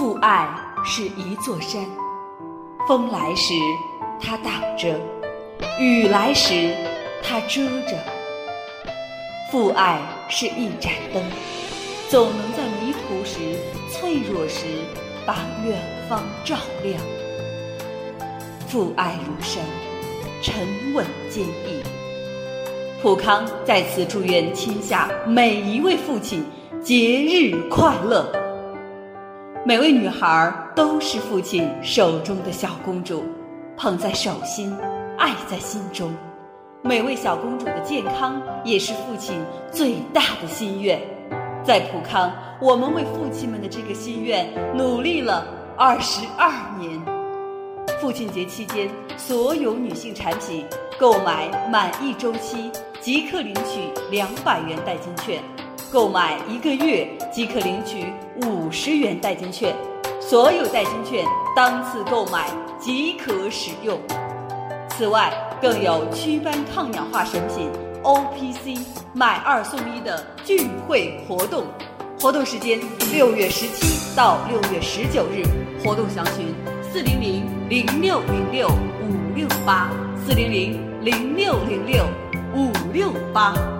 父爱是一座山，风来时它挡着，雨来时它遮着。父爱是一盏灯，总能在迷途时、脆弱时，把远方照亮。父爱如山，沉稳坚毅。普康在此祝愿天下每一位父亲节日快乐。每位女孩都是父亲手中的小公主，捧在手心，爱在心中。每位小公主的健康也是父亲最大的心愿。在普康，我们为父亲们的这个心愿努力了二十二年。父亲节期间，所有女性产品购买满一周期即可领取两百元代金券，购买一个月即可领取五十元代金券，所有代金券当次购买即可使用。此外，更有祛斑抗氧化神品 O P C 买二送一的聚会活动，活动时间六月十七到六月十九日，活动详询四零零零六零六五六八四零零零六零六五六八。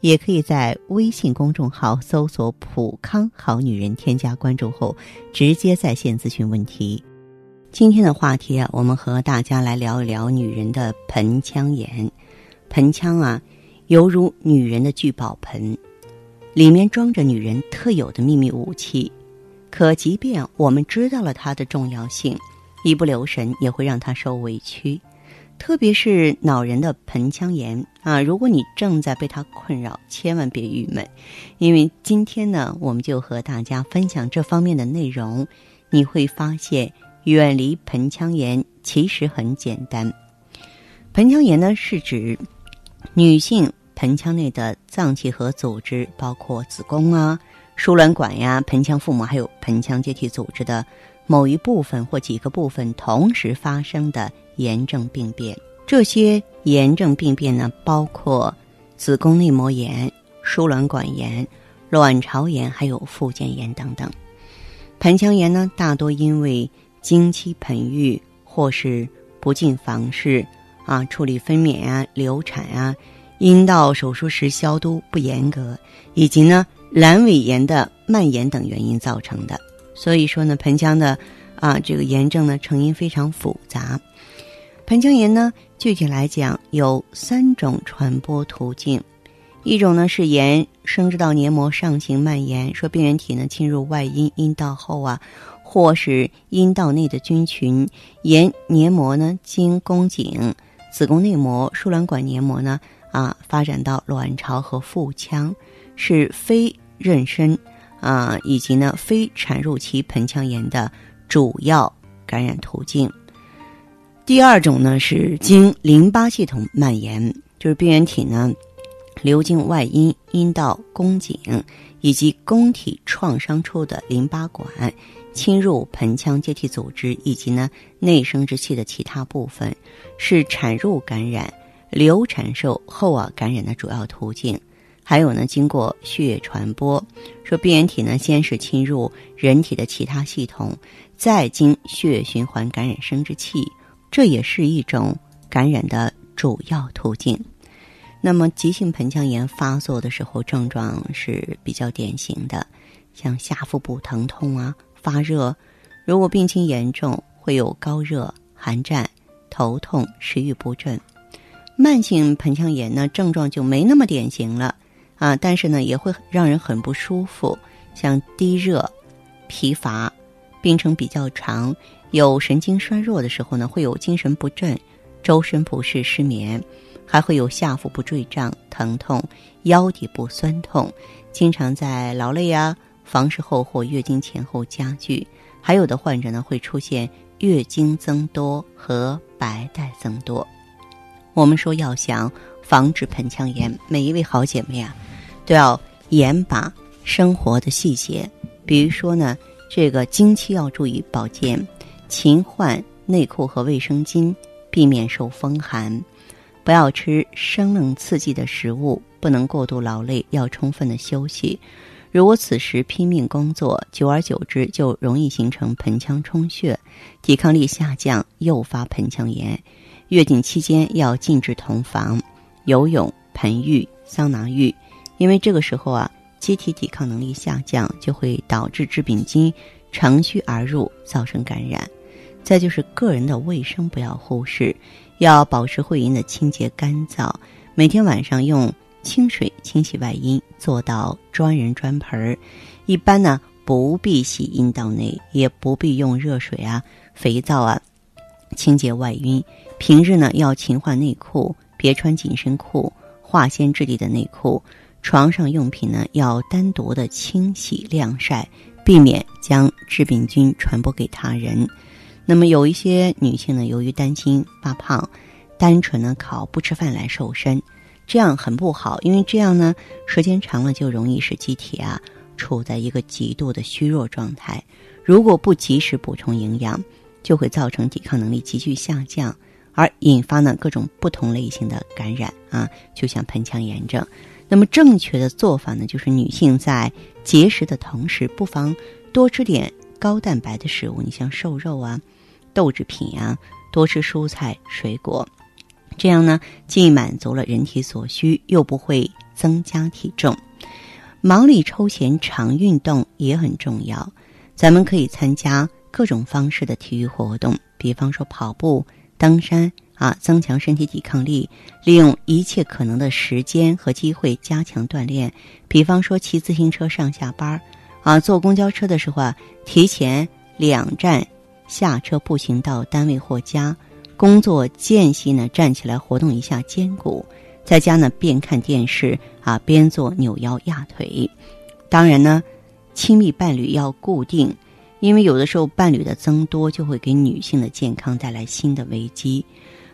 也可以在微信公众号搜索“普康好女人”，添加关注后直接在线咨询问题。今天的话题啊，我们和大家来聊一聊女人的盆腔炎。盆腔啊，犹如女人的聚宝盆，里面装着女人特有的秘密武器。可即便我们知道了它的重要性，一不留神也会让它受委屈。特别是老人的盆腔炎啊，如果你正在被它困扰，千万别郁闷，因为今天呢，我们就和大家分享这方面的内容。你会发现。远离盆腔炎其实很简单。盆腔炎呢，是指女性盆腔内的脏器和组织，包括子宫啊、输卵管呀、盆腔腹膜，还有盆腔结缔组织的某一部分或几个部分同时发生的炎症病变。这些炎症病变呢，包括子宫内膜炎、输卵管炎、卵巢炎，还有附件炎等等。盆腔炎呢，大多因为经期盆浴，或是不进房事啊，处理分娩啊、流产啊，阴道手术时消毒不严格，以及呢阑尾炎的蔓延等原因造成的。所以说呢，盆腔的啊这个炎症呢成因非常复杂。盆腔炎呢，具体来讲有三种传播途径，一种呢是沿生殖道黏膜上行蔓延，说病原体呢侵入外阴阴道后啊。或是阴道内的菌群沿黏膜呢，经宫颈、子宫内膜、输卵管黏膜呢，啊，发展到卵巢和腹腔，是非妊娠啊以及呢非产褥期盆腔炎的主要感染途径。第二种呢是经淋巴系统蔓延，就是病原体呢流经外阴、阴道、宫颈以及宫体创伤处的淋巴管。侵入盆腔结缔组织以及呢内生殖器的其他部分，是产褥感染、流产受后啊感染的主要途径。还有呢，经过血液传播，说病原体呢先是侵入人体的其他系统，再经血液循环感染生殖器，这也是一种感染的主要途径。那么急性盆腔炎发作的时候，症状是比较典型的，像下腹部疼痛啊。发热，如果病情严重，会有高热、寒战、头痛、食欲不振。慢性盆腔炎呢，症状就没那么典型了啊，但是呢，也会让人很不舒服，像低热、疲乏，病程比较长，有神经衰弱的时候呢，会有精神不振、周身不适、失眠，还会有下腹部坠胀、疼痛、腰底部酸痛，经常在劳累啊。房事后或月经前后加剧，还有的患者呢会出现月经增多和白带增多。我们说要想防止盆腔炎，每一位好姐妹啊，都要严把生活的细节，比如说呢，这个经期要注意保健，勤换内裤和卫生巾，避免受风寒，不要吃生冷刺激的食物，不能过度劳累，要充分的休息。如果此时拼命工作，久而久之就容易形成盆腔充血，抵抗力下降，诱发盆腔炎。月经期间要禁止同房、游泳、盆浴、桑拿浴，因为这个时候啊，机体抵抗能力下降，就会导致致病菌乘虚而入，造成感染。再就是个人的卫生不要忽视，要保持会阴的清洁干燥，每天晚上用清水清洗外阴，做到专人专盆儿。一般呢，不必洗阴道内，也不必用热水啊、肥皂啊清洁外阴。平日呢，要勤换内裤，别穿紧身裤、化纤质地的内裤。床上用品呢，要单独的清洗晾晒，避免将致病菌传播给他人。那么有一些女性呢，由于担心发胖，单纯呢靠不吃饭来瘦身，这样很不好，因为这样呢，时间长了就容易使机体啊处在一个极度的虚弱状态。如果不及时补充营养，就会造成抵抗能力急剧下降。而引发呢各种不同类型的感染啊，就像盆腔炎症。那么正确的做法呢，就是女性在节食的同时，不妨多吃点高蛋白的食物，你像瘦肉啊、豆制品啊，多吃蔬菜水果。这样呢，既满足了人体所需，又不会增加体重。忙里抽闲常运动也很重要。咱们可以参加各种方式的体育活动，比方说跑步。登山啊，增强身体抵抗力，利用一切可能的时间和机会加强锻炼。比方说骑自行车上下班儿啊，坐公交车的时候啊，提前两站下车步行到单位或家。工作间隙呢，站起来活动一下肩骨。在家呢，边看电视啊，边做扭腰压腿。当然呢，亲密伴侣要固定。因为有的时候伴侣的增多就会给女性的健康带来新的危机，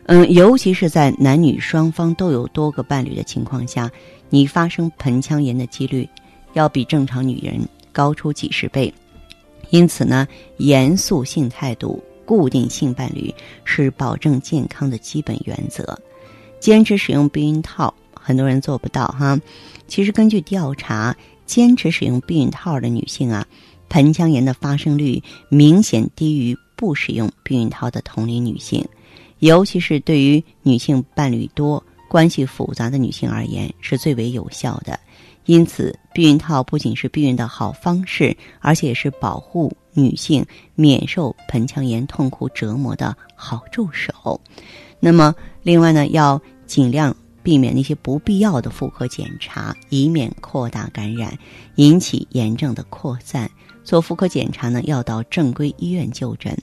嗯，尤其是在男女双方都有多个伴侣的情况下，你发生盆腔炎的几率要比正常女人高出几十倍。因此呢，严肃性态度、固定性伴侣是保证健康的基本原则。坚持使用避孕套，很多人做不到哈。其实根据调查，坚持使用避孕套的女性啊。盆腔炎的发生率明显低于不使用避孕套的同龄女性，尤其是对于女性伴侣多、关系复杂的女性而言是最为有效的。因此，避孕套不仅是避孕的好方式，而且也是保护女性免受盆腔炎痛苦折磨的好助手。那么，另外呢，要尽量避免那些不必要的妇科检查，以免扩大感染，引起炎症的扩散。做妇科检查呢，要到正规医院就诊。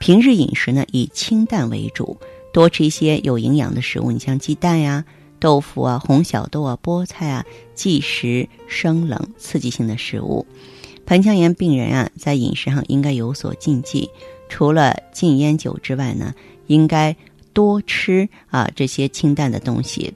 平日饮食呢，以清淡为主，多吃一些有营养的食物，你像鸡蛋呀、豆腐啊、红小豆啊、菠菜啊，忌食生冷刺激性的食物。盆腔炎病人啊，在饮食上应该有所禁忌，除了禁烟酒之外呢，应该多吃啊这些清淡的东西。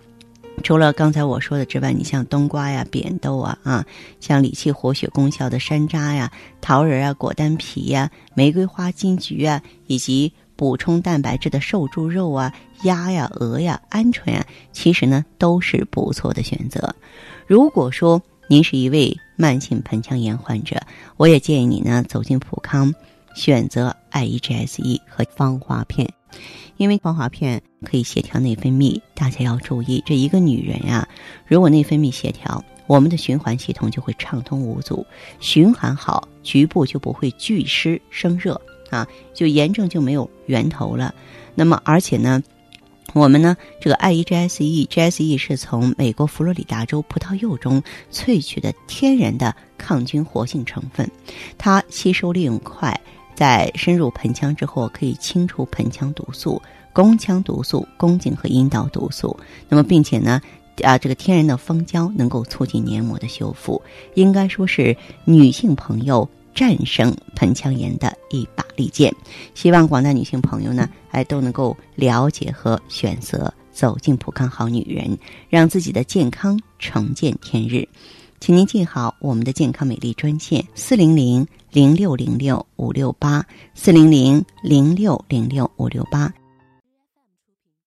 除了刚才我说的之外，你像冬瓜呀、扁豆啊，啊，像理气活血功效的山楂呀、桃仁啊、果丹皮呀、玫瑰花、金桔啊，以及补充蛋白质的瘦猪肉啊、鸭呀、鹅呀、鹌鹑呀，其实呢都是不错的选择。如果说您是一位慢性盆腔炎患者，我也建议你呢走进普康，选择 I E G S E 和芳华片。因为芳华片可以协调内分泌，大家要注意，这一个女人呀，如果内分泌协调，我们的循环系统就会畅通无阻，循环好，局部就不会聚湿生热啊，就炎症就没有源头了。那么，而且呢，我们呢，这个 I E G S E，G S E 是从美国佛罗里达州葡萄柚中萃取的天然的抗菌活性成分，它吸收利用快。在深入盆腔之后，可以清除盆腔毒素、宫腔毒素、宫颈和阴道毒素。那么，并且呢，啊，这个天然的蜂胶能够促进黏膜的修复，应该说是女性朋友战胜盆腔炎的一把利剑。希望广大女性朋友呢，哎都能够了解和选择走进普康好女人，让自己的健康重见天日。请您记好我们的健康美丽专线：四零零零六零六五六八，四零零零六零六五六八。